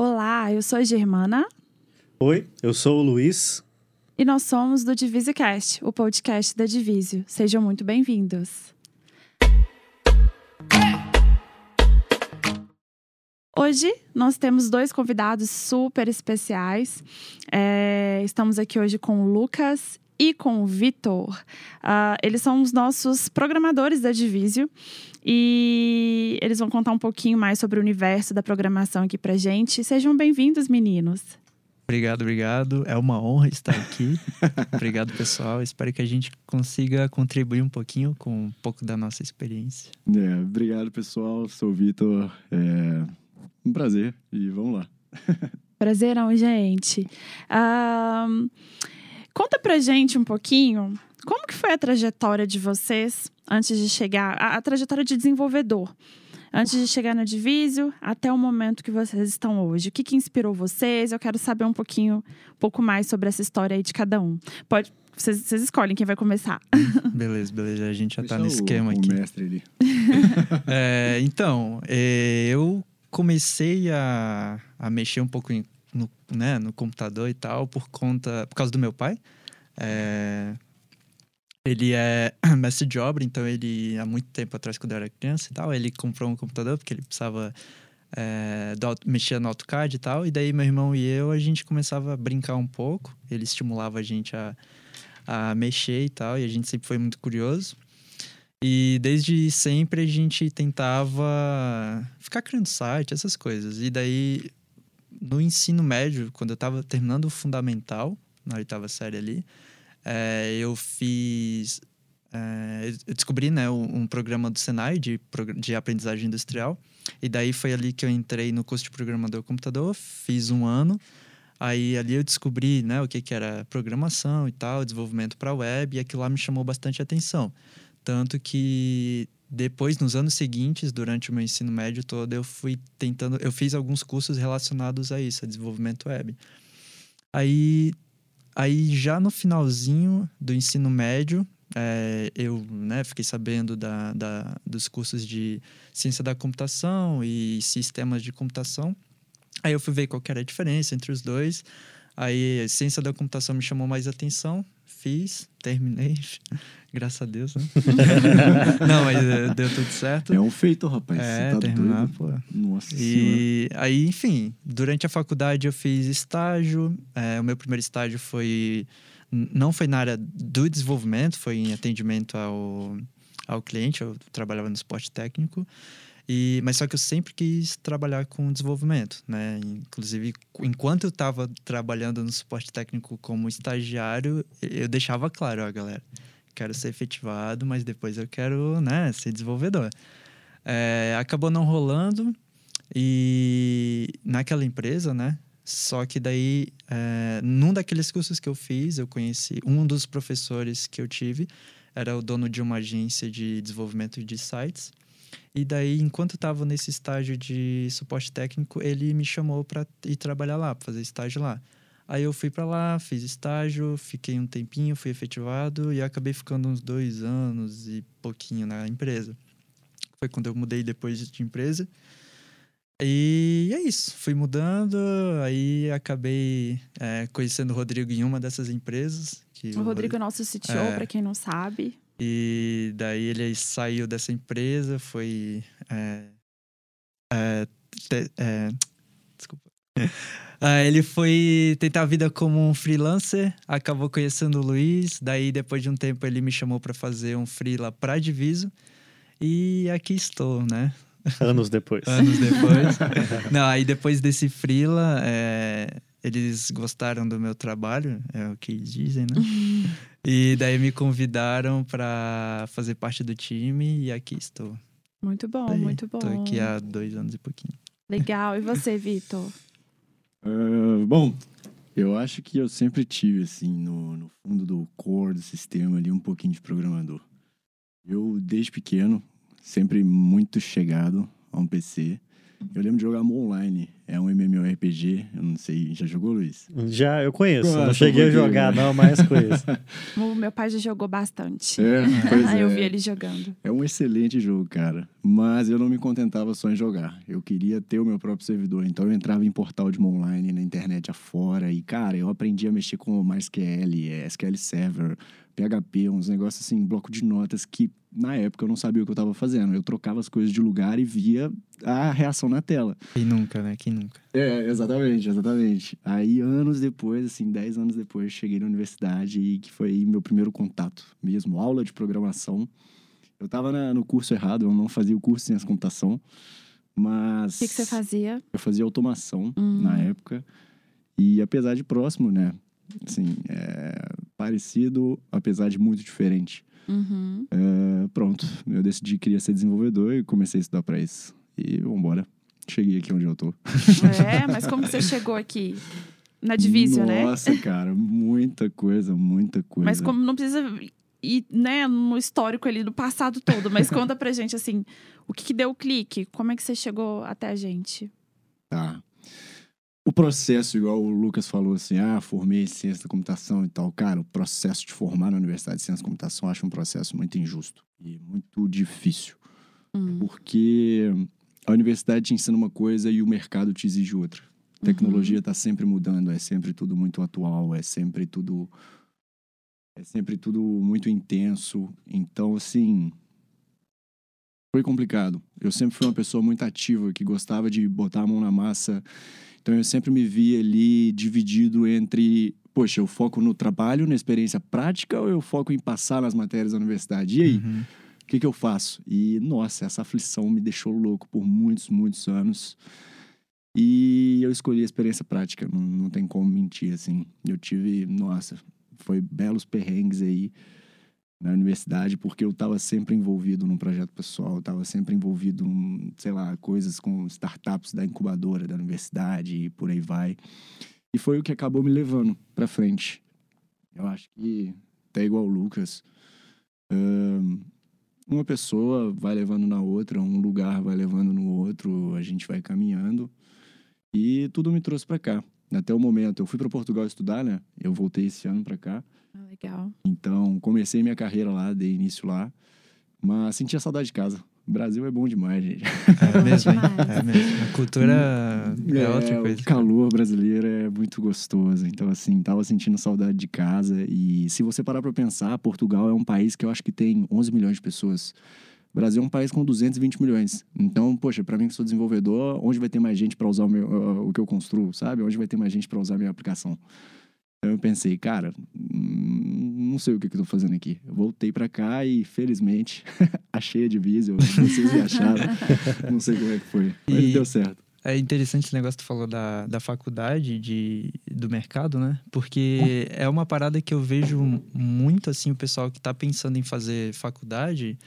Olá, eu sou a Germana. Oi, eu sou o Luiz. E nós somos do DivisioCast, o podcast da Divisio. Sejam muito bem-vindos. Hoje nós temos dois convidados super especiais. É, estamos aqui hoje com o Lucas e com o Vitor. Uh, eles são os nossos programadores da Divisio e eles vão contar um pouquinho mais sobre o universo da programação aqui pra gente. Sejam bem-vindos, meninos. Obrigado, obrigado. É uma honra estar aqui. obrigado, pessoal. Espero que a gente consiga contribuir um pouquinho com um pouco da nossa experiência. É, obrigado, pessoal. Sou o Vitor. É um prazer e vamos lá. Prazerão, gente. Um, conta pra gente um pouquinho como que foi a trajetória de vocês antes de chegar, a, a trajetória de desenvolvedor, antes de chegar no Divisio até o momento que vocês estão hoje. O que, que inspirou vocês? Eu quero saber um pouquinho, um pouco mais sobre essa história aí de cada um. Pode, vocês, vocês escolhem quem vai começar. Beleza, beleza. A gente já Deixa tá no esquema o, aqui. O mestre ali. é, então, é, eu comecei a, a mexer um pouco em, no, né, no computador e tal por conta por causa do meu pai. É, ele é mestre de obra, então ele há muito tempo atrás quando eu era criança e tal, ele comprou um computador porque ele precisava é, do, no AutoCAD e tal. E daí meu irmão e eu a gente começava a brincar um pouco. Ele estimulava a gente a, a mexer e tal, e a gente sempre foi muito curioso. E desde sempre a gente tentava ficar criando site, essas coisas. E daí, no ensino médio, quando eu estava terminando o fundamental, na oitava série ali, é, eu fiz. É, eu descobri né, um, programa do Senai de, de aprendizagem industrial. E daí foi ali que eu entrei no curso de programador computador, fiz um ano. Aí ali eu descobri né, o que, que era programação e tal, desenvolvimento para web, e aquilo lá me chamou bastante atenção. Tanto que depois, nos anos seguintes, durante o meu ensino médio todo, eu fui tentando. Eu fiz alguns cursos relacionados a isso, a desenvolvimento web. Aí, aí já no finalzinho do ensino médio, é, eu né, fiquei sabendo da, da, dos cursos de ciência da computação e sistemas de computação. Aí eu fui ver qual era a diferença entre os dois. Aí a ciência da computação me chamou mais atenção fiz, terminei, graças a Deus, né? não, mas eh, deu tudo certo. É um feito, rapaz. É, tá terminar, doido. pô. Nossa E senhora. aí, enfim, durante a faculdade eu fiz estágio. É, o meu primeiro estágio foi... Não foi na área do desenvolvimento, foi em atendimento ao, ao cliente. Eu trabalhava no esporte técnico. E, mas só que eu sempre quis trabalhar com desenvolvimento, né? Inclusive, enquanto eu estava trabalhando no suporte técnico como estagiário, eu deixava claro, ó, galera, quero ser efetivado, mas depois eu quero, né, ser desenvolvedor. É, acabou não rolando e naquela empresa, né? Só que daí, é, num daqueles cursos que eu fiz, eu conheci um dos professores que eu tive, era o dono de uma agência de desenvolvimento de sites. E daí, enquanto eu estava nesse estágio de suporte técnico, ele me chamou para ir trabalhar lá, para fazer estágio lá. Aí eu fui para lá, fiz estágio, fiquei um tempinho, fui efetivado e acabei ficando uns dois anos e pouquinho na empresa. Foi quando eu mudei depois de empresa. E é isso, fui mudando, aí acabei é, conhecendo o Rodrigo em uma dessas empresas. Que o, o Rodrigo é nosso CTO, é, para quem não sabe. E daí ele saiu dessa empresa, foi. É, é, te, é, desculpa. Uh, ele foi tentar a vida como um freelancer, acabou conhecendo o Luiz, daí depois de um tempo ele me chamou para fazer um freela para Diviso e aqui estou, né? Anos depois. Anos depois. Não, aí depois desse freela, é, eles gostaram do meu trabalho, é o que dizem, né? e daí me convidaram para fazer parte do time e aqui estou. Muito bom, daí, muito bom. Estou aqui há dois anos e pouquinho. Legal. E você, Vitor? Uh, bom, eu acho que eu sempre tive, assim, no, no fundo do core do sistema ali, um pouquinho de programador. Eu, desde pequeno, sempre muito chegado a um PC. Eu lembro de jogar online, é um MMORPG RPG. Eu não sei, já jogou, Luiz? Já, eu conheço. Não cheguei a jogar, né? não, mas conheço. O meu pai já jogou bastante. É, pois Ah, eu é. vi ele jogando. É um excelente jogo, cara. Mas eu não me contentava só em jogar. Eu queria ter o meu próprio servidor. Então eu entrava em portal de online na internet afora. E, cara, eu aprendi a mexer com MySQL, SQL Server, PHP, uns negócios assim, bloco de notas que na época eu não sabia o que eu tava fazendo. Eu trocava as coisas de lugar e via a reação na tela. Quem nunca, né? Quem nunca? É, exatamente, exatamente. Aí, anos depois, assim, 10 anos depois, cheguei na universidade e que foi aí meu primeiro contato mesmo, aula de programação. Eu tava na- no curso errado, eu não fazia o curso de ciência computação, mas... O que, que você fazia? Eu fazia automação Hum. na época. E apesar de próximo, né? Assim, é parecido, apesar de muito diferente. Uhum. É, pronto, eu decidi que queria ser desenvolvedor e comecei a estudar pra isso. E vambora. Cheguei aqui onde eu tô. É, mas como que você chegou aqui? Na Divisio, né? Nossa, cara, muita coisa, muita coisa. Mas como não precisa ir, né, no histórico ali do passado todo, mas conta pra gente assim, o que, que deu o clique? Como é que você chegou até a gente? Tá. O processo, igual o Lucas falou assim, ah, formei em ciência da computação e tal. Cara, o processo de formar na Universidade de Ciência da Computação eu acho um processo muito injusto e muito difícil. Hum. Porque a universidade te ensina uma coisa e o mercado te exige outra. A tecnologia está sempre mudando, é sempre tudo muito atual, é sempre tudo é sempre tudo muito intenso. Então, assim, foi complicado. Eu sempre fui uma pessoa muito ativa, que gostava de botar a mão na massa. Então, eu sempre me via ali dividido entre, poxa, eu foco no trabalho, na experiência prática, ou eu foco em passar nas matérias da universidade? E aí? Uhum. Que, que eu faço? E, nossa, essa aflição me deixou louco por muitos, muitos anos. E eu escolhi a experiência prática, não, não tem como mentir, assim. Eu tive, nossa, foi belos perrengues aí na universidade, porque eu estava sempre envolvido num projeto pessoal, estava sempre envolvido, em, sei lá, coisas com startups da incubadora da universidade e por aí vai. E foi o que acabou me levando para frente. Eu acho que, até igual o Lucas, uma pessoa vai levando na outra, um lugar vai levando no outro, a gente vai caminhando. E tudo me trouxe para cá. Até o momento, eu fui para Portugal estudar, né? Eu voltei esse ano para cá. Ah, legal. Então, comecei minha carreira lá, dei início lá. Mas sentia saudade de casa. O Brasil é bom demais, gente. É mesmo, hein? demais. É mesmo. A cultura é, outra coisa. O calor brasileiro é muito gostoso. Então, assim, tava sentindo saudade de casa. E se você parar pra pensar, Portugal é um país que eu acho que tem 11 milhões de pessoas. O Brasil é um país com 220 milhões. Então, poxa, pra mim que sou desenvolvedor, onde vai ter mais gente pra usar o, meu, uh, o que eu construo, sabe? Onde vai ter mais gente pra usar a minha aplicação? Então eu pensei, cara, não sei o que, que eu tô fazendo aqui. Eu voltei pra cá e, felizmente, achei a Divisio. Vocês me acharam. não sei como é que foi. Mas E- deu certo. É interessante esse negócio que tu falou da, da faculdade, de, do mercado, né? Porque é uma parada que eu vejo muito, assim, o pessoal que tá pensando em fazer faculdade,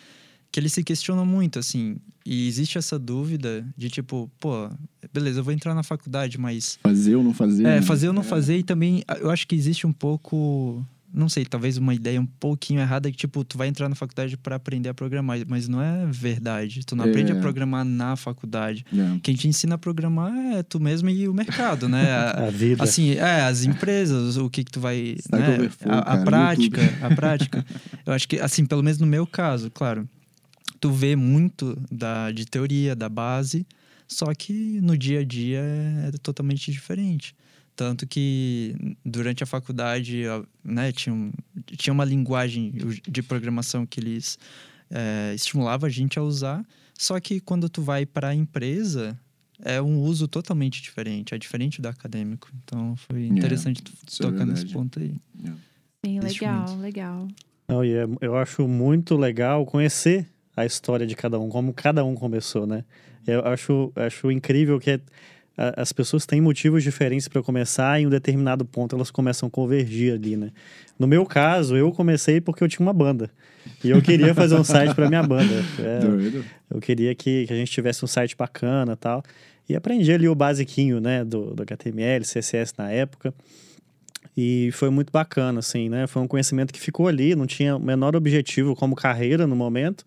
que eles se questionam muito, assim. E existe essa dúvida de tipo, pô, beleza, eu vou entrar na faculdade, mas Fazer ou não fazer? É, né? fazer ou não É. fazer, e também ah, eu acho que existe um pouco, não sei, talvez uma ideia um pouquinho errada que, tipo, tu vai entrar na faculdade para aprender a programar, mas não é verdade. Tu não aprende a É. programar na faculdade. É. Quem te ensina a programar é tu mesmo e o mercado, né? A- A vida. Assim, é, as empresas, o que que tu vai. Né? Overflow, a, a prática, YouTube. a prática. Eu acho que, assim, pelo menos no meu caso, claro, tu vê muito da, de teoria, da base, só que no dia a dia é totalmente diferente. Tanto que durante a faculdade, né, tinha, um- tinha uma linguagem de programação que eles é, estimulavam a gente a usar, só que quando tu vai para a empresa, é um uso totalmente diferente, é diferente do acadêmico. Então foi interessante tu isso é tocar nesse verdade. ponto aí. Sim, Existe legal, legal. Não, e é- eu acho muito legal conhecer a história de cada um, como cada um começou, né? Eu acho, acho incrível que a- as pessoas têm motivos diferentes para começar e em um determinado ponto elas começam a convergir ali, né? No meu caso, eu comecei porque eu tinha uma banda. E eu queria fazer um site para minha banda. É, eu queria que, que a gente tivesse um site bacana tal. E aprendi ali o basiquinho, né, do, do HTML, CSS na época. E foi muito bacana, assim, né? Foi um conhecimento que ficou ali, não tinha o menor objetivo como carreira no momento,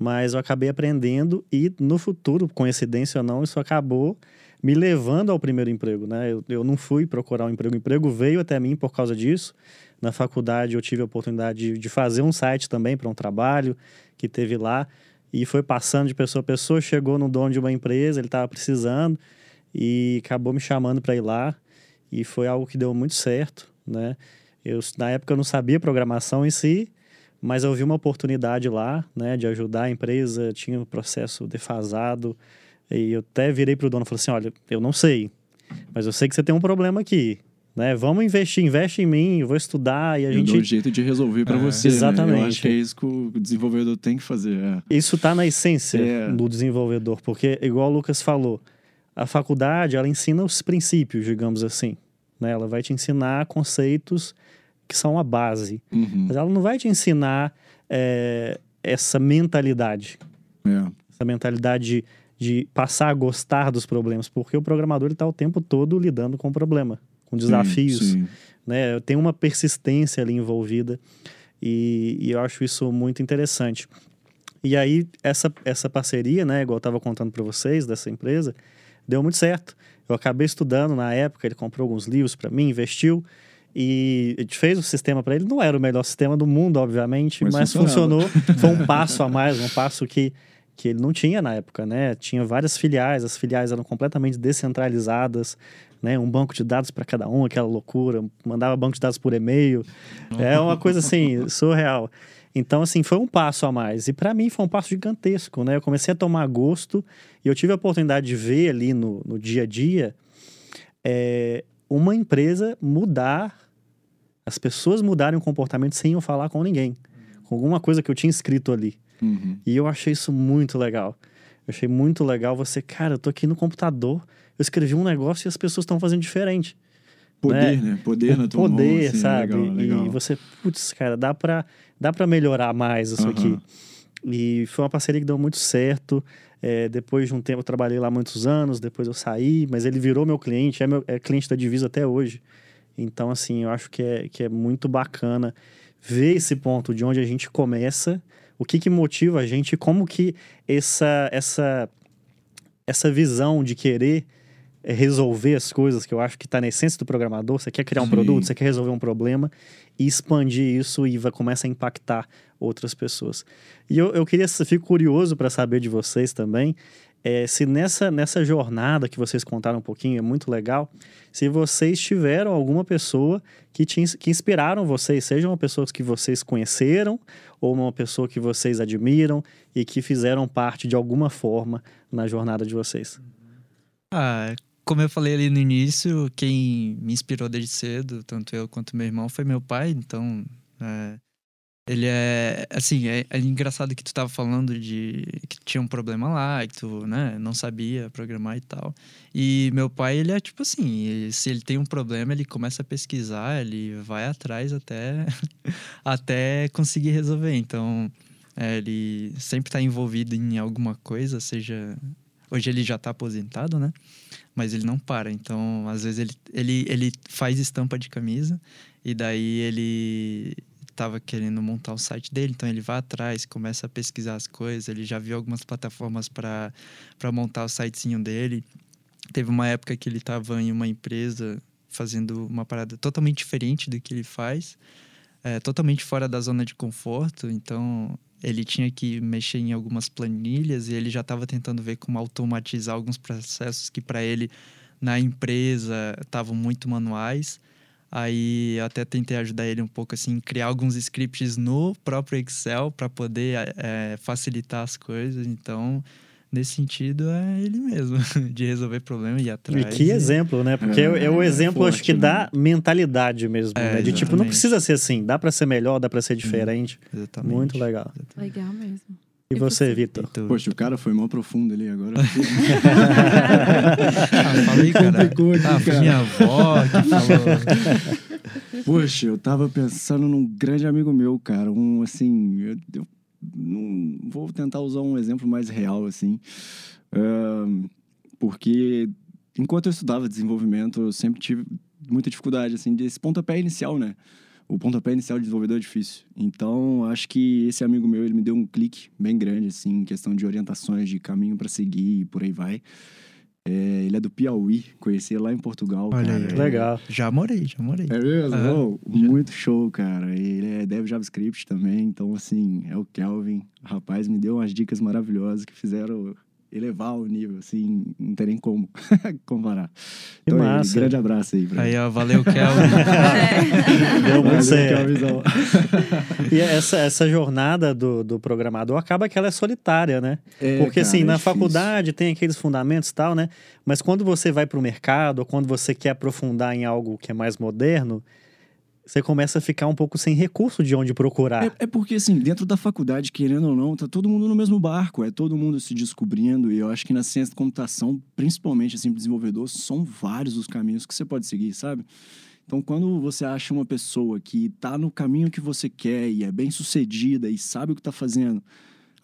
mas eu acabei aprendendo e no futuro, coincidência ou não, isso acabou me levando ao primeiro emprego, né? Eu, eu não fui procurar um emprego, o emprego veio até mim por causa disso. Na faculdade eu tive a oportunidade de, de fazer um site também para um trabalho que teve lá e foi passando de pessoa a pessoa, chegou no dono de uma empresa, ele estava precisando e acabou me chamando para ir lá e foi algo que deu muito certo, né? Eu na época eu não sabia programação em si, mas eu vi uma oportunidade lá, né, de ajudar a empresa, tinha um processo defasado e eu até virei para o dono e falei assim, olha, eu não sei, mas eu sei que você tem um problema aqui, né? Vamos investir, investe em mim, eu vou estudar e a eu gente. dou um jeito de resolver para É, você. exatamente. Né? Eu acho que é isso que o desenvolvedor tem que fazer. é. Isso está na essência É. do desenvolvedor, porque, igual o Lucas falou, a faculdade ela ensina os princípios, digamos assim. Né? Ela vai te ensinar conceitos que são a base, Uhum. mas ela não vai te ensinar é, essa mentalidade, É. essa mentalidade de, de passar a gostar dos problemas, porque o programador está o tempo todo lidando com o problema, com desafios. Sim, sim. né? Tem uma persistência ali envolvida e, e eu acho isso muito interessante. E aí, essa, essa parceria, né, igual eu estava contando para vocês, dessa empresa, deu muito certo. Eu acabei estudando na época, ele comprou alguns livros para mim, investiu e a gente fez o sistema para ele. Não era o melhor sistema do mundo, obviamente, Mas mas, funcionou. Foi um passo a mais, um passo que, que ele não tinha na época, né? Tinha várias filiais, as filiais eram completamente descentralizadas, né? Um banco de dados para cada um, aquela loucura. Mandava banco de dados por e-mail. É uma coisa assim, surreal. Então, assim, foi um passo a mais. E para mim foi um passo gigantesco, né? Eu comecei a tomar gosto e eu tive a oportunidade de ver ali no, no dia a dia é, uma empresa mudar, as pessoas mudarem o comportamento sem eu falar com ninguém. Com alguma coisa que eu tinha escrito ali. Uhum. E eu achei isso muito legal. Eu achei muito legal você, cara, eu tô aqui no computador, eu escrevi um negócio e as pessoas estão fazendo diferente. Poder, né? Poder na O tua mão, poder, assim, sabe? Legal, legal. E você, putz, cara, dá pra, dá pra melhorar mais isso Aham. aqui. E foi uma parceria que deu muito certo. É, depois de um tempo, eu trabalhei lá muitos anos, depois eu saí, mas ele virou meu cliente, é, meu, é cliente da Divisa até hoje. Então, assim, eu acho que é, que é muito bacana ver esse ponto de onde a gente começa, o que, que motiva a gente, como que essa, essa, essa visão de querer resolver as coisas, que eu acho que está na essência do programador, você quer criar um Sim. produto, você quer resolver um problema, e expandir isso e vai, começa a impactar outras pessoas. E eu, eu queria, fico curioso para saber de vocês também, é, se nessa, nessa jornada que vocês contaram um pouquinho, é muito legal, se vocês tiveram alguma pessoa que, te, que inspiraram vocês, seja uma pessoa que vocês conheceram ou uma pessoa que vocês admiram e que fizeram parte de alguma forma na jornada de vocês. Ah, como eu falei ali no início, quem me inspirou desde cedo, tanto eu quanto meu irmão, foi meu pai. Então, é, ele é. Assim, é, é engraçado que tu tava falando de que tinha um problema lá, que tu né, não sabia programar e tal. E meu pai, ele é tipo assim: se ele tem um problema, ele começa a pesquisar, ele vai atrás até, até conseguir resolver. Então, é, ele sempre tá envolvido em alguma coisa, seja. Hoje ele já tá aposentado, né? mas ele não para. Então, às vezes ele, ele, ele faz estampa de camisa e daí ele tava querendo montar o site dele, então ele vai atrás, começa a pesquisar as coisas, ele já viu algumas plataformas para montar o sitezinho dele. Teve uma época que ele tava em uma empresa fazendo uma parada totalmente diferente do que ele faz, é, totalmente fora da zona de conforto, então ele tinha que mexer em algumas planilhas e ele já estava tentando ver como automatizar alguns processos que para ele na empresa estavam muito manuais. Aí eu até tentei ajudar ele um pouco assim, criar alguns scripts no próprio Excel para poder é, facilitar as coisas. Então, nesse sentido, é ele mesmo, de resolver problema e ir atrás. E que exemplo, né? Porque é, é o É, exemplo, forte, acho que né? da mentalidade mesmo, É, né? De tipo, não exatamente. precisa ser assim, dá pra ser melhor, dá pra ser diferente. Exatamente. Muito legal. Legal mesmo. E E você? Vitor? E tu? Poxa, o cara foi mó profundo ali agora. ah, falei, cara. Aqui, ah, foi cara. minha avó que falou. Poxa, eu tava pensando num grande amigo meu, cara. Um, assim, eu, eu não vou tentar usar um exemplo mais real, assim. Ahn, porque enquanto eu estudava desenvolvimento, eu sempre tive muita dificuldade, assim, desse pontapé inicial, né? O pontapé inicial de desenvolvedor é difícil. Então, acho que esse amigo meu, ele me deu um clique bem grande, assim, em questão de orientações, de caminho para seguir e por aí vai. É, ele é do Piauí, conheci ele lá em Portugal. Olha cara. aí. Legal. Já morei, já morei. É mesmo? Aham. Oh, muito show, cara. Ele é dev JavaScript também, então assim, é o Kelvin. O rapaz me deu umas dicas maravilhosas que fizeram elevar o nível, assim, não tem nem como comparar. Que Então, aí, massa. grande abraço aí pra Aí, ó, valeu, Kelvin. Deu muito certo. E essa, essa jornada do, do programador acaba que ela é solitária, né? É, Porque cara, assim, é na difícil. faculdade tem aqueles fundamentos e tal, né? Mas quando você vai para o mercado, ou quando você quer aprofundar em algo que é mais moderno, você começa a ficar um pouco sem recurso de onde procurar. É, é porque, assim, dentro da faculdade, querendo ou não, tá todo mundo no mesmo barco, é todo mundo se descobrindo, e eu acho que na ciência da computação, principalmente, assim, desenvolvedor, são vários os caminhos que você pode seguir, sabe? Então, quando você acha uma pessoa que tá no caminho que você quer e é bem sucedida e sabe o que tá fazendo,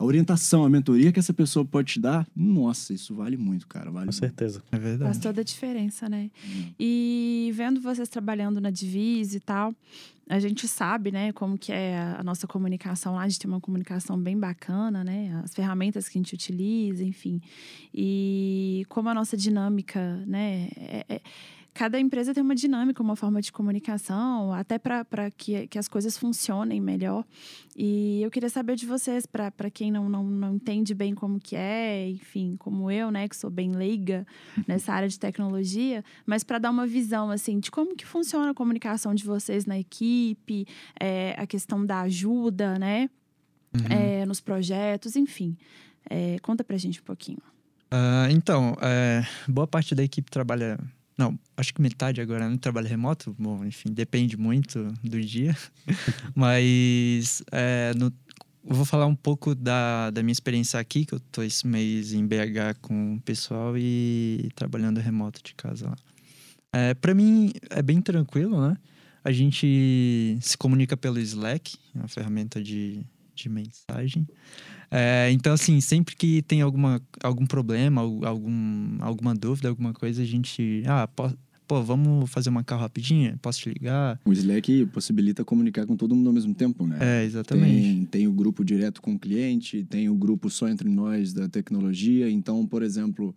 a orientação, a mentoria que essa pessoa pode te dar, nossa, isso vale muito, cara, vale Com muito. certeza. É Faz verdade. toda a diferença, né? Hum. E vendo vocês trabalhando na Divise e tal, a gente sabe, né, como que é a nossa comunicação lá, a gente tem uma comunicação bem bacana, né? As ferramentas que a gente utiliza, enfim. E como a nossa dinâmica, né? é- é- cada empresa tem uma dinâmica, uma forma de comunicação, até para que, que as coisas funcionem melhor. E eu queria saber de vocês, para quem não, não, não entende bem como que é, enfim, como eu, né, que sou bem leiga nessa área de tecnologia, mas para dar uma visão, assim, de como que funciona a comunicação de vocês na equipe, é, a questão da ajuda, né, Uhum. é, nos projetos, enfim. É, conta pra gente um pouquinho. Ah, então, é, boa parte da equipe trabalha. Não, acho que metade agora não trabalha remoto. Bom, enfim, depende muito do dia. Mas é, no- vou falar um pouco da, da minha experiência aqui, que eu tô esse mês em BH com o pessoal e trabalhando remoto de casa lá. É, para mim é bem tranquilo, né? A gente se comunica pelo Slack, uma ferramenta de, de mensagem. É, então, assim, sempre que tem alguma, algum problema, al- algum, alguma dúvida, alguma coisa, a gente. Ah, po- pô, vamos fazer uma call rapidinha? Posso te ligar? O Slack possibilita comunicar com todo mundo ao mesmo tempo, né? É, exatamente. Tem, tem o grupo direto com o cliente, tem o grupo só entre nós da tecnologia. Então, por exemplo,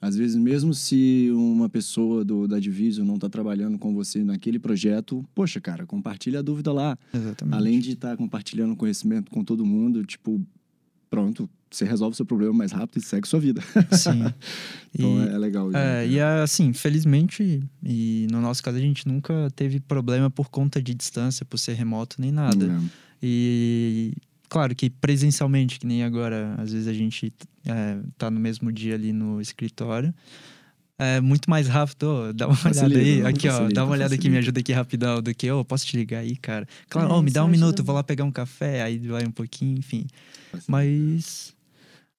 às vezes, mesmo se uma pessoa do, da Division não está trabalhando com você naquele projeto, poxa, cara, compartilha a dúvida lá. Exatamente. Além de estar compartilhando conhecimento com todo mundo, tipo, pronto, você resolve o seu problema mais rápido e segue sua vida. Sim. Então E- é, é legal. isso, É, né? e assim, felizmente, e no nosso caso a gente nunca teve problema por conta de distância, por ser remoto nem nada. É. E claro que presencialmente, que nem agora, às vezes a gente é, tá no mesmo dia ali no escritório. É muito mais rápido, dá uma Facilita, olhada aí, não, aqui ó, facilita, dá uma olhada aqui, facilita. me ajuda aqui rapidão, do que, ô, posso te ligar aí, cara? Claro, É, ô, me dá um ajuda minuto, vou lá pegar um café, aí vai um pouquinho, enfim. Facilita. Mas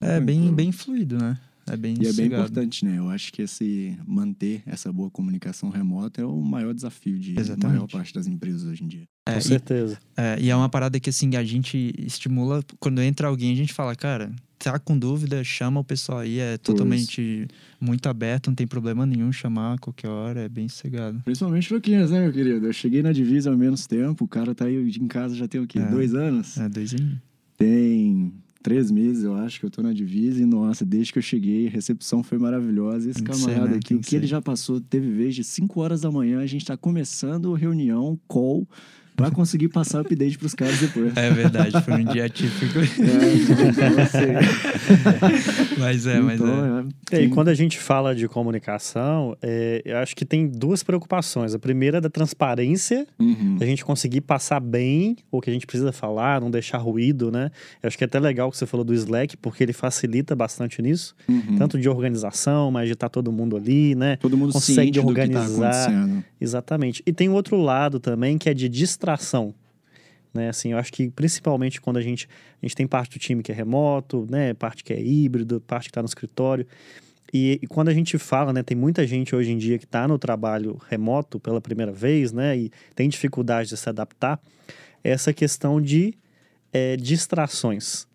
é bem, bem fluido, né? É bem E é bem importante, né? Eu acho que esse manter essa boa comunicação remota é o maior desafio de Exatamente. maior parte das empresas hoje em dia. É, Com e- certeza. É, e é uma parada que, assim, a gente estimula. Quando entra alguém, a gente fala, cara, tá com dúvida, chama o pessoal aí. É totalmente muito aberto, não tem problema nenhum chamar a qualquer hora, é bem sossegado. Principalmente Luquinhas, né, meu querido? Eu cheguei na divisa há menos tempo, o cara tá aí em casa já tem o quê? É. Dois anos? É dois em. Tem três meses, eu acho, que eu tô na divisa e, nossa, desde que eu cheguei, a recepção foi maravilhosa. Esse camarada né? aqui, o que ele já passou, teve vez de 5 horas da manhã, a gente tá começando reunião, call, pra conseguir passar o update pros caras depois. É verdade, foi um dia típico. É, então, mas é, mas é. então, é. E aí, Tem- quando a gente fala de comunicação, é, eu acho que tem duas preocupações. A primeira é da transparência, Uhum. a gente conseguir passar bem o que a gente precisa falar, não deixar ruído, né? Eu acho que é até legal que você falou do Slack, porque ele facilita bastante nisso, Uhum. tanto de organização, mas de estar todo mundo ali, né? Todo mundo consegue ciente do que tá organizar. acontecendo. Exatamente. E tem o outro lado também, que é de distração. Né, assim, eu acho que principalmente quando a gente, a gente tem parte do time que é remoto, né, parte que é híbrido, parte que está no escritório. E, e quando a gente fala, né, tem muita gente hoje em dia que está no trabalho remoto pela primeira vez, né, e tem dificuldade de se adaptar, essa questão de é, distrações.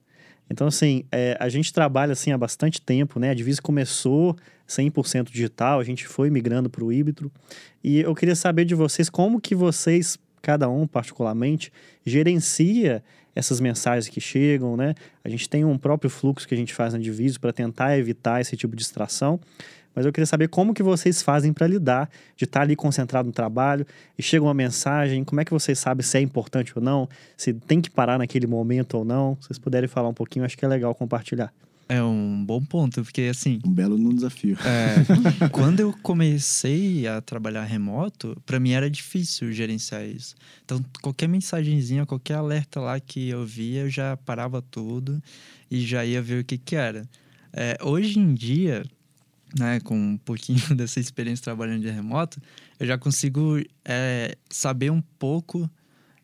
Então, assim, é, a gente trabalha assim há bastante tempo, né? A Divisa começou 100% digital, a gente foi migrando para o híbrido. E eu queria saber de vocês como que vocês, cada um particularmente, gerencia essas mensagens que chegam, né? A gente tem um próprio fluxo que a gente faz na Divisa para tentar evitar esse tipo de distração. mas eu queria saber como que vocês fazem para lidar de estar ali concentrado no trabalho e chega uma mensagem, como é que vocês sabem se é importante ou não, se tem que parar naquele momento ou não. Se vocês puderem falar um pouquinho, acho que é legal compartilhar. É um bom ponto, porque assim. Um belo no desafio. É, quando eu comecei a trabalhar remoto, para mim era difícil gerenciar isso. Então, qualquer mensagenzinha, qualquer alerta lá que eu via, eu já parava tudo e já ia ver o que, que era. É, hoje em dia, né, com um pouquinho dessa experiência trabalhando de remoto, eu já consigo é, saber um pouco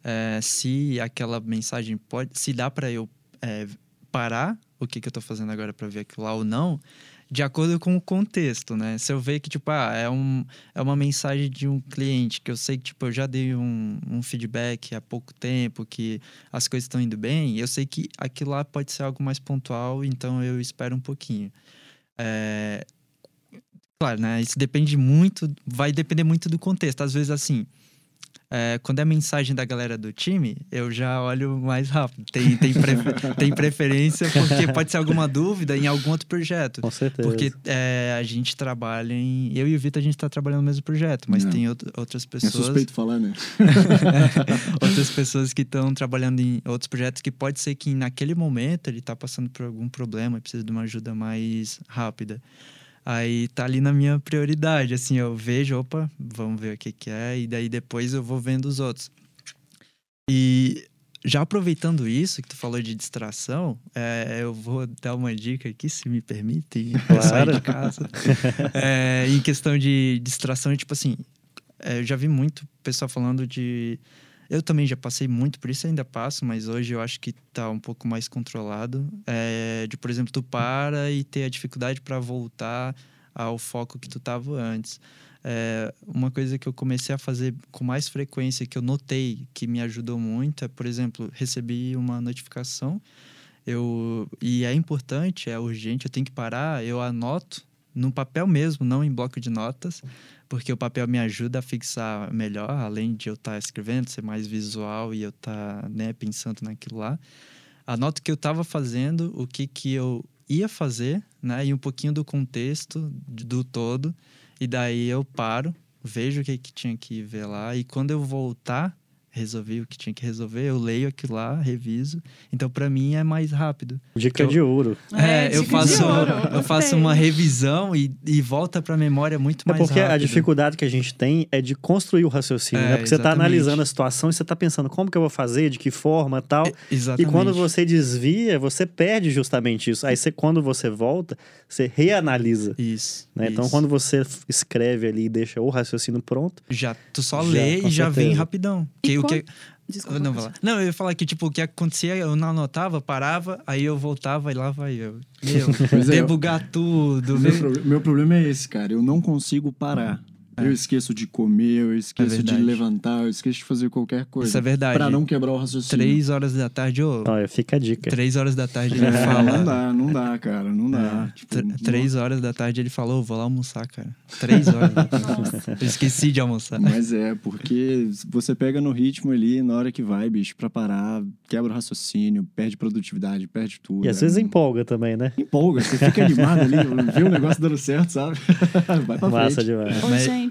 é, se aquela mensagem pode, se dá para eu é, parar o que, que eu estou fazendo agora para ver aquilo lá ou não, de acordo com o contexto, né? Se eu ver que, tipo, ah, é, um, é uma mensagem de um cliente que eu sei que, tipo, eu já dei um, um feedback há pouco tempo, que as coisas estão indo bem, eu sei que aquilo lá pode ser algo mais pontual, então eu espero um pouquinho. É... Claro, né? Isso depende muito, vai depender muito do contexto. Às vezes, assim, é, quando é mensagem da galera do time, eu já olho mais rápido. Tem, tem, tem preferência porque pode ser alguma dúvida em algum outro projeto. Com certeza. Porque é, a gente trabalha em. Eu e o Vitor, a gente está trabalhando no mesmo projeto, mas Não. tem outras pessoas. É suspeito falar, né? outras pessoas que estão trabalhando em outros projetos que pode ser que naquele momento ele está passando por algum problema e precisa de uma ajuda mais rápida. Aí tá ali na minha prioridade, assim, eu vejo, opa, vamos ver o que que é, e daí depois eu vou vendo os outros. E já aproveitando isso que tu falou de distração, é, eu vou dar uma dica aqui, se me permite, claro. sair de casa. é, em questão de distração, tipo assim, é, eu já vi muito pessoal falando de eu também já passei muito por isso, ainda passo, mas hoje eu acho que tá um pouco mais controlado. É, de, por exemplo, tu para e ter a dificuldade para voltar ao foco que tu tava antes. É, uma coisa que eu comecei a fazer com mais frequência, que eu notei que me ajudou muito, é, por exemplo, recebi uma notificação eu, e é importante, é urgente, eu tenho que parar, eu anoto no papel mesmo, não em bloco de notas, porque o papel me ajuda a fixar melhor, além de eu estar tá escrevendo, ser mais visual e eu estar tá, né, pensando naquilo lá. Anoto o que eu estava fazendo, o que, que eu ia fazer, né, e um pouquinho do contexto do todo, e daí eu paro, vejo o que, que tinha que ver lá, e quando eu voltar resolvi o que tinha que resolver, eu leio aquilo lá, reviso. Então, para mim, é mais rápido. Dica eu, de ouro. É, é eu faço, eu faço uma revisão e, e volta para a memória muito é mais porque rápido. a dificuldade que a gente tem é de construir o raciocínio, é, né? Porque você está analisando a situação e você está pensando como que eu vou fazer, de que forma tal. É, exatamente. E quando você desvia, você perde justamente isso. Aí, você, quando você volta, você reanalisa. Isso. Né? Então, isso. Então, quando você escreve ali e deixa o raciocínio pronto... Já, tu só já, lê e já vem rapidão. Que, o que... Desculpa, não, não, eu ia falar que, tipo, o que acontecia, eu não anotava, parava, aí eu voltava e lá vai eu. Meu, é, debugar tudo. Meu, pro, meu problema é esse, cara. Eu não consigo parar. É. Eu esqueço de comer, eu esqueço é de levantar, eu esqueço de fazer qualquer coisa. Isso é verdade. Pra não quebrar o raciocínio. Três horas da tarde, ô. Olha, fica a dica. Três horas da tarde ele é, fala. Não dá, não dá, cara, não dá. É. Tipo, três horas da tarde ele falou, vou lá almoçar, cara. Três horas da tarde. eu esqueci de almoçar. Mas é, porque você pega no ritmo ali, na hora que vai, bicho, pra parar, quebra o raciocínio, perde produtividade, perde tudo. E às é, vezes empolga também, né? Empolga, você fica animado ali, vê o negócio dando certo, sabe? vai pra Massa frente. demais. Ô, gente...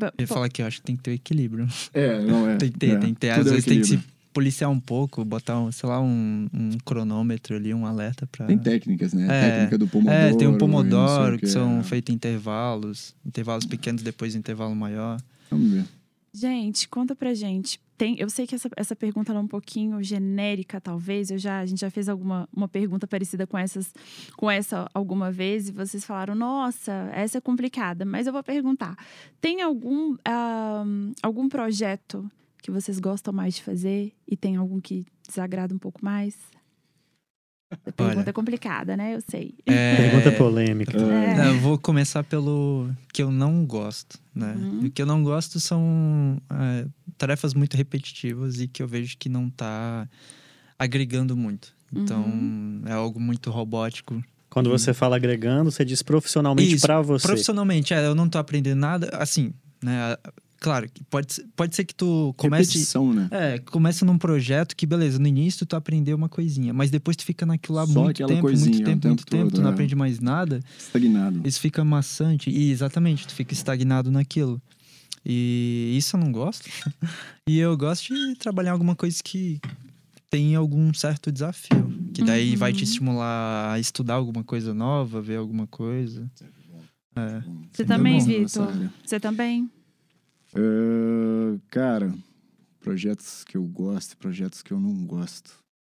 Eu ia falar que eu acho que tem que ter equilíbrio. É, não é. tem que ter, é. tem que ter. Às é vezes tem que se policiar um pouco, botar, um, sei lá, um, um cronômetro ali, um alerta para Tem técnicas, né? É, técnica do Pomodoro. É, tem um Pomodoro, que, que, são é. feitos intervalos, intervalos pequenos, depois intervalo maior. Vamos ver. Gente, conta pra gente. Tem, eu sei que essa, essa pergunta é um pouquinho genérica, talvez. Eu já, a gente já fez alguma uma pergunta parecida com, essas, com essa alguma vez e vocês falaram, nossa, essa é complicada. Mas eu vou perguntar: tem algum, uh, algum projeto que vocês gostam mais de fazer e tem algum que desagrada um pouco mais? A pergunta Olha, é complicada, né? Eu sei. É... Pergunta polêmica. É. Eu vou começar pelo que eu não gosto, né? Uhum. O que eu não gosto são é, tarefas muito repetitivas e que eu vejo que não tá agregando muito. Então, uhum. é algo muito robótico. Quando você fala agregando, você diz profissionalmente para você. Profissionalmente, é, eu não tô aprendendo nada. Assim, né? Claro, que pode, ser- pode ser que tu comece. Repetição, né? É, começa num projeto que, beleza, no início tu aprendeu uma coisinha, mas depois tu fica naquilo lá Só muito tempo, coisinha, muito tempo, tempo muito tempo, tu todo, não é. aprende mais nada, Estagnado. isso fica maçante. E exatamente, tu fica estagnado naquilo. E isso eu não gosto. e eu gosto de trabalhar em alguma coisa que tem algum certo desafio. Que daí vai te Uhum. estimular a estudar alguma coisa nova, ver alguma coisa. É. Você também, Vitor? Você também? Ah, cara, projetos que eu gosto e projetos que eu não gosto.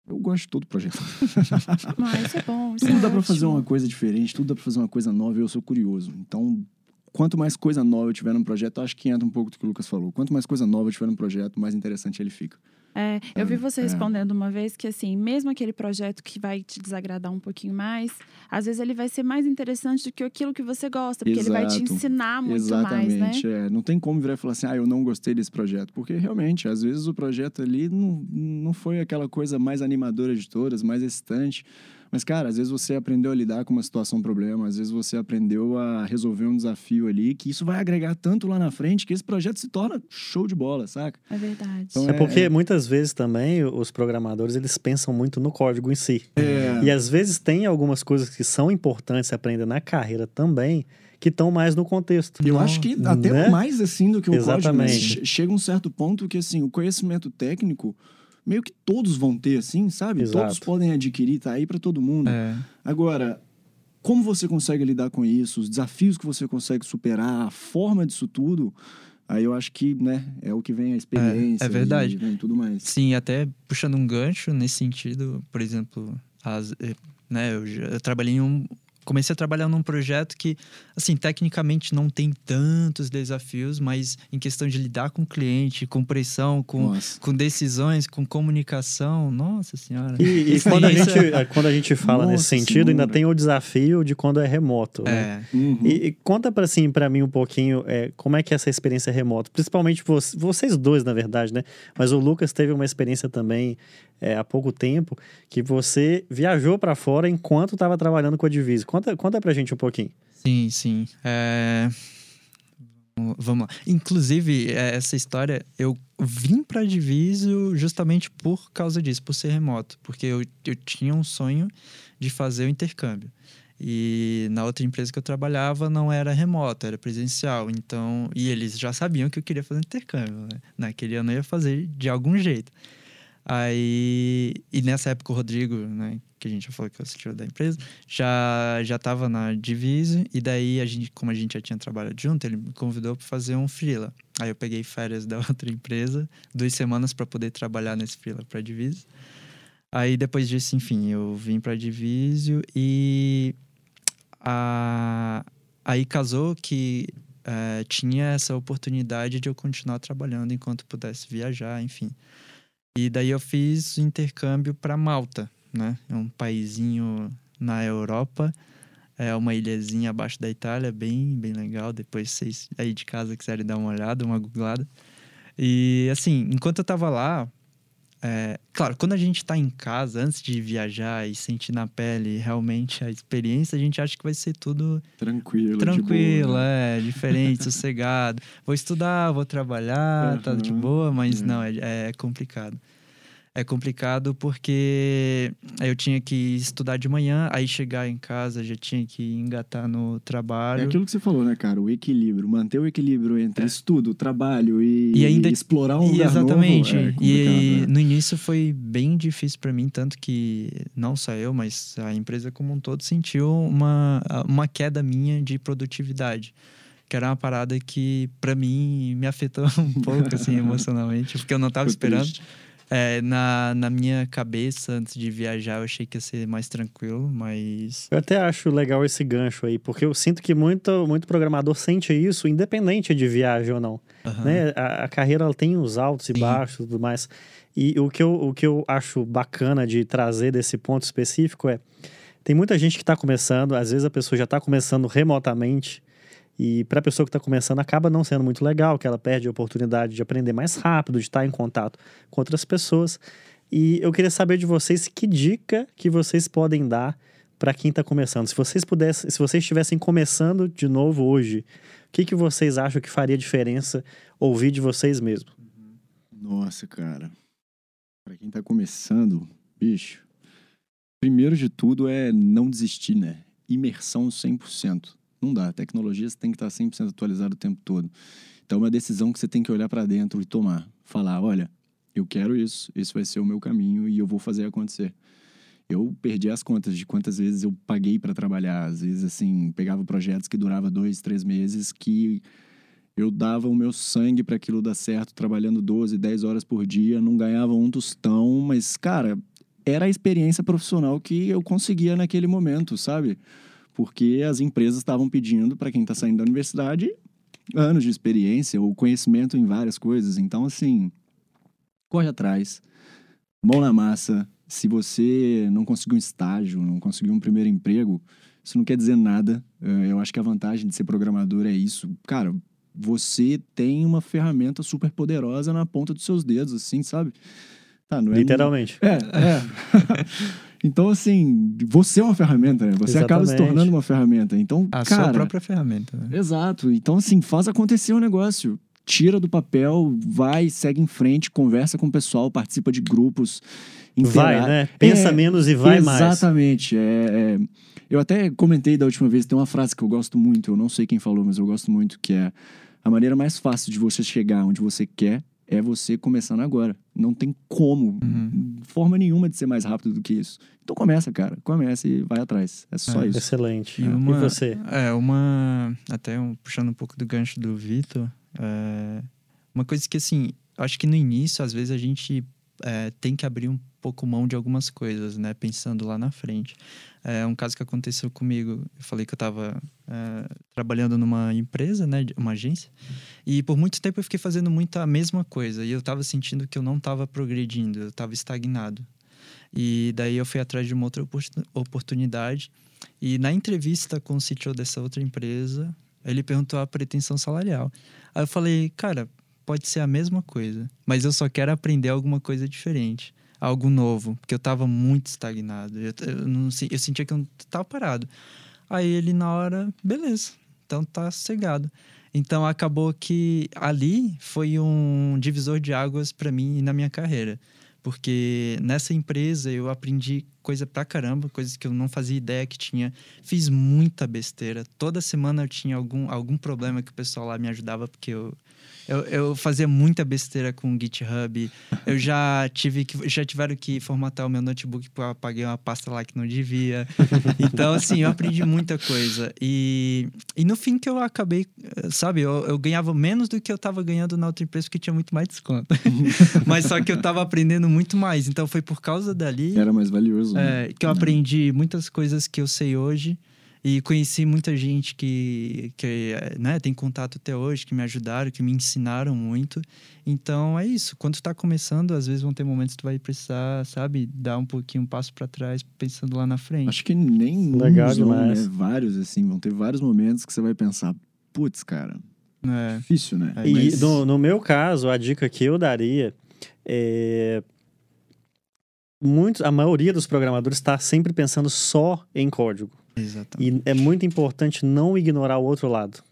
Eu gosto de todo projeto. Ah, isso é bom. Isso tudo é dá pra fazer uma coisa diferente, tudo dá pra fazer uma coisa nova e eu sou curioso. Então, quanto mais coisa nova eu tiver num projeto, acho que entra um pouco do que o Lucas falou. Quanto mais coisa nova eu tiver num projeto, mais interessante ele fica. É, eu vi É, você é. respondendo uma vez que, assim, mesmo aquele projeto que vai te desagradar um pouquinho mais, às vezes ele vai ser mais interessante do que aquilo que você gosta, porque ele vai te Exato. ensinar muito mais, né? Exatamente. é. Não tem como virar e falar assim, ah, eu não gostei desse projeto. Porque realmente, às vezes o projeto ali não, não foi aquela coisa mais animadora de todas, mais excitante. Mas, cara, às vezes você aprendeu a lidar com uma situação, um problema, às vezes você aprendeu a resolver um desafio ali, que isso vai agregar tanto lá na frente que esse projeto se torna show de bola, saca? É verdade. Então, É É, porque é. muitas vezes também os programadores eles pensam muito no código em si. É. E às vezes tem algumas coisas que são importantes aprender na carreira também, que estão mais no contexto. Eu acho que até né? mais assim do que o código. né? Exatamente. Che- Chega um certo ponto que, assim, o conhecimento técnico, meio que todos vão ter, assim, sabe? Exato. Todos podem adquirir, tá aí pra todo mundo. É. Agora, como você consegue lidar com isso, os desafios que você consegue superar, a forma disso tudo, aí eu acho que, né, é o que vem a experiência. É, é verdade. E vem tudo mais. Sim, até puxando um gancho nesse sentido, por exemplo, as, eh, né, eu, já- eu trabalhei em um. Comecei a trabalhar num projeto que, assim, tecnicamente não tem tantos desafios, mas em questão de lidar com o cliente, com pressão, com, Nossa. com decisões, com comunicação, nossa senhora. E, e quando, a aí, isso gente, quando a gente fala Nossa nesse sentido, ainda Senhora. tem o desafio de quando é remoto. né? É, Uhum. E, e conta para assim, para mim um pouquinho é, como é que é essa experiência remota. Principalmente vo- vocês dois, na verdade, né? Mas o Lucas teve uma experiência também é, há pouco tempo que você viajou para fora enquanto estava trabalhando com a Divisa. Conta, conta pra gente um pouquinho. sim, sim. É, Vamos lá. Inclusive, é, essa história, eu vim para Divisio justamente por causa disso, por ser remoto. Porque eu, eu tinha um sonho de fazer o intercâmbio. E na outra empresa que eu trabalhava não era remoto, era presencial. Então, e eles já sabiam que eu queria fazer intercâmbio. Né? Naquele ano eu ia fazer de algum jeito. Aí, e nessa época o Rodrigo, né, que a gente já falou que é o CTO da empresa, já já estava na Divise e daí a gente, como a gente já tinha trabalhado junto, ele me convidou para fazer um freela. Aí eu peguei férias da outra empresa, duas semanas para poder trabalhar nesse freela para Divise. Aí depois disso, enfim, eu vim para Divisio e a... aí casou que eh, tinha essa oportunidade de eu continuar trabalhando enquanto pudesse viajar, enfim. E daí eu fiz intercâmbio para Malta, né? É um paizinho na Europa, é uma ilhazinha abaixo da Itália, bem, bem legal. Depois vocês aí de casa quiserem dar uma olhada, uma googlada. E assim, enquanto eu tava lá, é, claro, quando a gente tá em casa, antes de viajar e sentir na pele realmente a experiência, a gente acha que vai ser tudo Tranquilo, tranquilo, né? é, diferente, sossegado. Vou estudar, vou trabalhar, tá de boa, mas É. não, é, é complicado. É complicado porque eu tinha que estudar de manhã, aí chegar em casa já tinha que engatar no É trabalho. aquilo que você falou, né, cara? O equilíbrio. Manter o equilíbrio entre estudo, trabalho e, É. E ainda- explorar um lugar exatamente. novo. É e né? no início foi bem difícil para mim, tanto que não só eu, mas a empresa como um todo sentiu uma, uma queda minha de produtividade. Que era uma parada que, para mim, me afetou um pouco, assim, emocionalmente, porque eu não tava Ficou esperando. triste. É, na, na minha cabeça, antes de viajar, eu achei que ia ser mais tranquilo, mas. Eu até acho legal esse gancho aí, porque eu sinto que muito, muito programador sente isso, independente de viagem ou não. Aham. né? A, a carreira ela tem os altos e Sim. baixos e tudo mais. E o que, eu, o que eu acho bacana de trazer desse ponto específico é: tem muita gente que está começando, às vezes a pessoa já está começando remotamente, e para a pessoa que está começando acaba não sendo muito legal, que ela perde a oportunidade de aprender mais rápido, de estar em contato com outras pessoas. E eu queria saber de vocês que dica que vocês podem dar para quem está começando. Se vocês pudessem, se vocês estivessem começando de novo hoje, que, que vocês acham que faria diferença ouvir de vocês mesmos? Nossa, cara. Pra quem tá começando, bicho, primeiro de tudo é não desistir, né? Imersão 100%. Não dá. A tecnologia você tem que estar 100% atualizado o tempo todo. Então é uma decisão que você tem que olhar para dentro e tomar. Falar, olha, eu quero isso, esse vai ser o meu caminho e eu vou fazer acontecer. Eu perdi as contas de quantas vezes eu paguei para trabalhar. Às vezes, assim, pegava projetos que duravam dois, três meses, que eu dava o meu sangue para aquilo dar certo, trabalhando 12, 10 horas por dia, não ganhava um tostão, mas, cara, era a experiência profissional que eu conseguia naquele momento, sabe? Porque as empresas estavam pedindo para quem está saindo da universidade anos de experiência ou conhecimento em várias coisas. Então, assim, corre atrás, mão na massa. Se você não conseguiu um estágio, não conseguiu um primeiro emprego, isso não quer dizer nada. Eh, eu acho que a vantagem de ser programador é isso. Cara, você tem uma ferramenta super poderosa na ponta dos seus dedos, assim, sabe? Tá, é Literalmente. É, é. então, assim, você é uma ferramenta, né? Você Exatamente. acaba se tornando uma ferramenta. Então, a cara, sua própria ferramenta. Né? Exato. Então, assim, faz acontecer o um negócio. Tira do papel, vai, segue em frente, conversa com o pessoal, participa de grupos. Vai, né? Pensa é, menos e vai exatamente. mais. Exatamente. É, é, eu até comentei da última vez, tem uma frase que eu gosto muito, eu não sei quem falou, mas eu gosto muito, que é a maneira mais fácil de você chegar onde você quer é você começando agora. Não tem como, uhum. forma nenhuma de ser mais rápido do que isso. Então começa, cara. Começa e vai atrás. É só é, isso. Excelente. E, uma, e, você? É, uma. Até um, puxando um pouco do gancho do Vitor. É, uma coisa que, assim, acho que no início, às vezes, a gente é, tem que abrir um pouco mão de algumas coisas, né? Pensando lá na frente. É um caso que aconteceu comigo. Eu falei que eu estava é, trabalhando numa empresa, né? Uma agência. E por muito tempo eu fiquei fazendo muito a mesma coisa. E eu estava sentindo que eu não estava progredindo, eu estava estagnado. E daí eu fui atrás de uma outra oportunidade. E na entrevista com o CTO dessa outra empresa, ele perguntou a pretensão salarial. Aí eu falei, cara, pode ser a mesma coisa, mas eu só quero aprender alguma coisa diferente algo novo, porque eu estava muito estagnado. Eu, eu, não, eu sentia que eu estava parado. Aí ele, na hora, beleza, então tá sossegado. Então acabou que ali foi um divisor de águas para mim e na minha carreira. Porque nessa empresa eu aprendi coisa pra caramba, coisas que eu não fazia ideia que tinha. Fiz muita besteira. Toda semana eu tinha algum, algum problema que o pessoal lá me ajudava, porque eu, eu, eu fazia muita besteira com o GitHub. Eu já tive que já tiveram que formatar o meu notebook porque eu apaguei uma pasta lá que não devia. Então, assim, eu aprendi muita coisa. E, e no fim que eu acabei, sabe, eu, eu ganhava menos do que eu estava ganhando na outra empresa porque tinha muito mais desconto. Mas só que eu estava aprendendo muito mais. Então foi por causa dali. Era mais valioso. É, né? que eu aprendi muitas coisas que eu sei hoje. E conheci muita gente que, que né, tem contato até hoje, que me ajudaram, que me ensinaram muito. Então é isso. Quando tu tá começando, às vezes vão ter momentos que tu vai precisar, sabe, dar um pouquinho um passo para trás, pensando lá na frente. Acho que nem Legal demais. Né? Vários, assim, vão ter vários momentos que você vai pensar, putz, cara. É difícil, né? É, e Mas... no, no meu caso, a dica que eu daria é muitos, a maioria dos programadores está sempre pensando só em código. Exatamente. E é muito importante não ignorar o outro lado,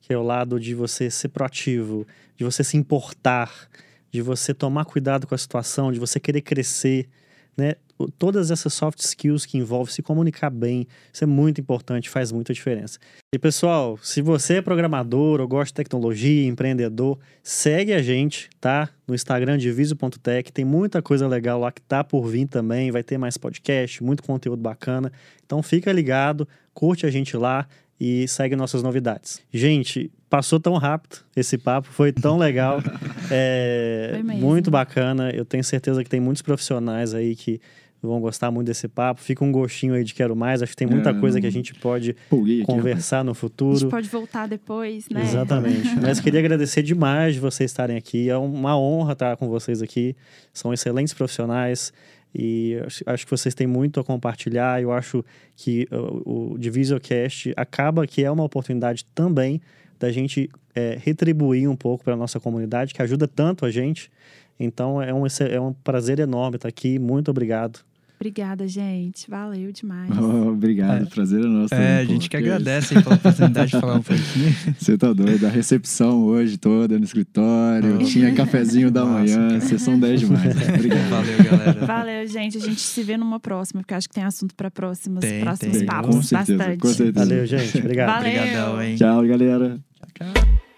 que é o lado de você ser proativo, de você se importar, de você tomar cuidado com a situação, de você querer crescer, né? Todas essas soft skills que envolvem se comunicar bem, isso é muito importante, faz muita diferença. E pessoal, se você é programador ou gosta de tecnologia, empreendedor, segue a gente, tá? No Instagram diviso.tech, tem muita coisa legal lá que tá por vir também, vai ter mais podcast, muito conteúdo bacana. Então fica ligado, curte a gente lá e segue nossas novidades. Gente, passou tão rápido esse papo, foi tão legal, é, muito bacana. Eu tenho certeza que tem muitos profissionais aí que vão gostar muito desse papo. Fica um gostinho aí de quero mais. Acho que tem muita é, coisa que a gente pode conversar aqui, no futuro. A gente pode voltar depois, né? Exatamente. Mas queria agradecer demais de vocês estarem aqui. É uma honra estar com vocês aqui. São excelentes profissionais. E acho que vocês têm muito a compartilhar. Eu acho que o, o Divisorcast acaba que é uma oportunidade também da gente é, retribuir um pouco para a nossa comunidade, que ajuda tanto a gente. Então é um, é um prazer enorme estar aqui. Muito obrigado. Obrigada, gente. Valeu demais. Oh, obrigado, É. prazer é nosso. É, a gente que isso. agradece pela oportunidade de falar um pouquinho. Você tá doido. A recepção hoje toda no escritório. Oh. Tinha cafezinho da Massa, manhã. cara. Vocês são 10 demais. Obrigado. Valeu, galera. Valeu, gente. A gente se vê numa próxima, porque eu acho que tem assunto para próximos, Tem, próximos tem. papos. Com certeza, bastante. com certeza. Valeu, gente. Obrigado. Valeu. Obrigadão, hein? Tchau, galera. Tchau.